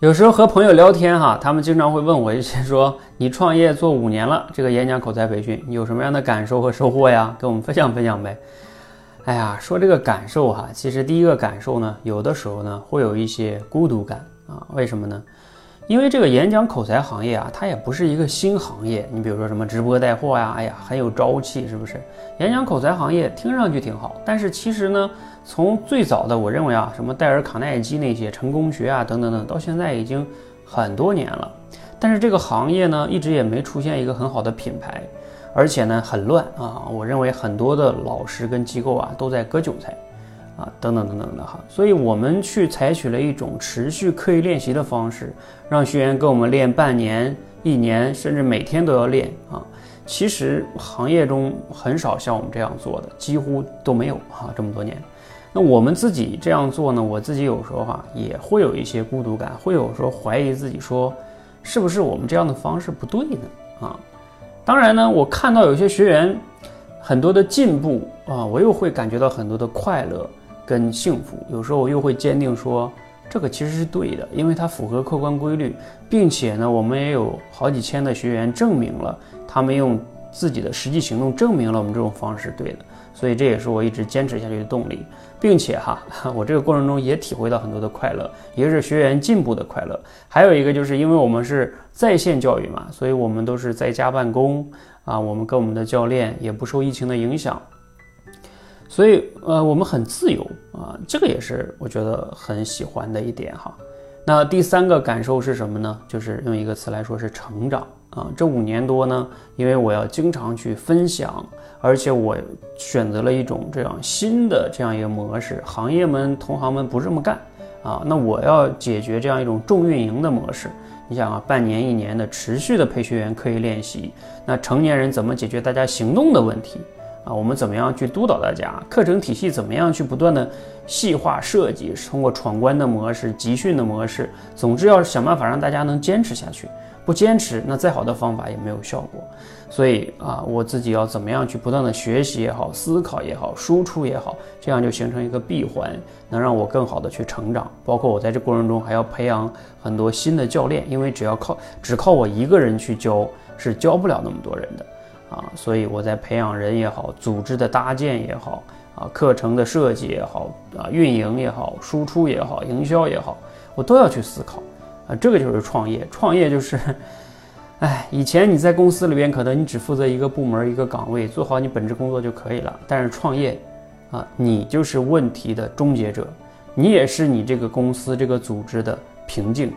有时候和朋友聊天哈，他们经常会问我一些说：“你创业做五年了，这个演讲口才培训，你有什么样的感受和收获呀？跟我们分享分享呗。”哎呀，说这个感受哈，其实第一个感受呢，有的时候呢会有一些孤独感啊。为什么呢？因为这个演讲口才行业啊，它也不是一个新行业。你比如说什么直播带货呀，哎呀，很有朝气，是不是？演讲口才行业听上去挺好，但是其实呢，从最早的我认为啊，什么戴尔·卡耐基那些成功学啊等等等，到现在已经很多年了。但是这个行业呢，一直也没出现一个很好的品牌，而且呢很乱啊。我认为很多的老师跟机构啊都在割韭菜。啊，等等等等的哈，所以我们去采取了一种持续刻意练习的方式，让学员跟我们练半年、一年，甚至每天都要练啊。其实行业中很少像我们这样做的，几乎都没有哈。这么多年，那我们自己这样做呢，我自己有时候哈也会有一些孤独感，会有时候怀疑自己说，是不是我们这样的方式不对呢？啊，当然呢，我看到有些学员很多的进步啊，我又会感觉到很多的快乐。跟幸福，有时候我又会坚定说，这个其实是对的，因为它符合客观规律，并且呢，我们也有好几千的学员证明了，他们用自己的实际行动证明了我们这种方式对的，所以这也是我一直坚持下去的动力，并且哈，我这个过程中也体会到很多的快乐，一个是学员进步的快乐，还有一个就是因为我们是在线教育嘛，所以我们都是在家办公啊，我们跟我们的教练也不受疫情的影响。所以，呃，我们很自由啊，这个也是我觉得很喜欢的一点哈。那第三个感受是什么呢？就是用一个词来说是成长啊。这五年多呢，因为我要经常去分享，而且我选择了一种这样新的这样一个模式，行业们同行们不这么干啊。那我要解决这样一种重运营的模式。你想啊，半年一年的持续的陪学员刻意练习，那成年人怎么解决大家行动的问题？啊，我们怎么样去督导大家？课程体系怎么样去不断的细化设计？通过闯关的模式、集训的模式，总之要想办法让大家能坚持下去。不坚持，那再好的方法也没有效果。所以啊，我自己要怎么样去不断的学习也好，思考也好，输出也好，这样就形成一个闭环，能让我更好的去成长。包括我在这过程中还要培养很多新的教练，因为只要靠只靠我一个人去教，是教不了那么多人的。啊，所以我在培养人也好，组织的搭建也好，啊，课程的设计也好，啊，运营也好，输出也好，营销也好，我都要去思考。啊，这个就是创业。创业就是，哎，以前你在公司里边，可能你只负责一个部门一个岗位，做好你本职工作就可以了。但是创业，啊，你就是问题的终结者，你也是你这个公司这个组织的瓶颈。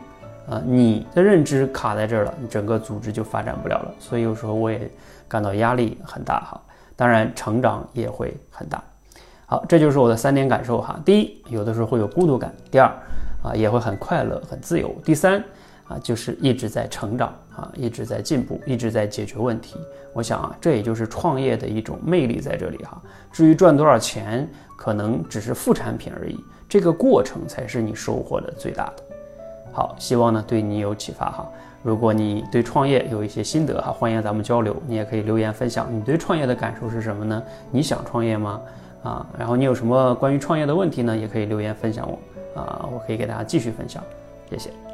啊，你的认知卡在这儿了，你整个组织就发展不了了。所以有时候我也感到压力很大哈，当然成长也会很大。好，这就是我的三点感受哈。第一，有的时候会有孤独感；第二，啊，也会很快乐、很自由；第三，啊，就是一直在成长啊，一直在进步，一直在解决问题。我想啊，这也就是创业的一种魅力在这里哈。至于赚多少钱，可能只是副产品而已，这个过程才是你收获的最大的。好，希望呢对你有启发哈。如果你对创业有一些心得哈，欢迎咱们交流。你也可以留言分享你对创业的感受是什么呢？你想创业吗？啊，然后你有什么关于创业的问题呢？也可以留言分享我啊，我可以给大家继续分享。谢谢。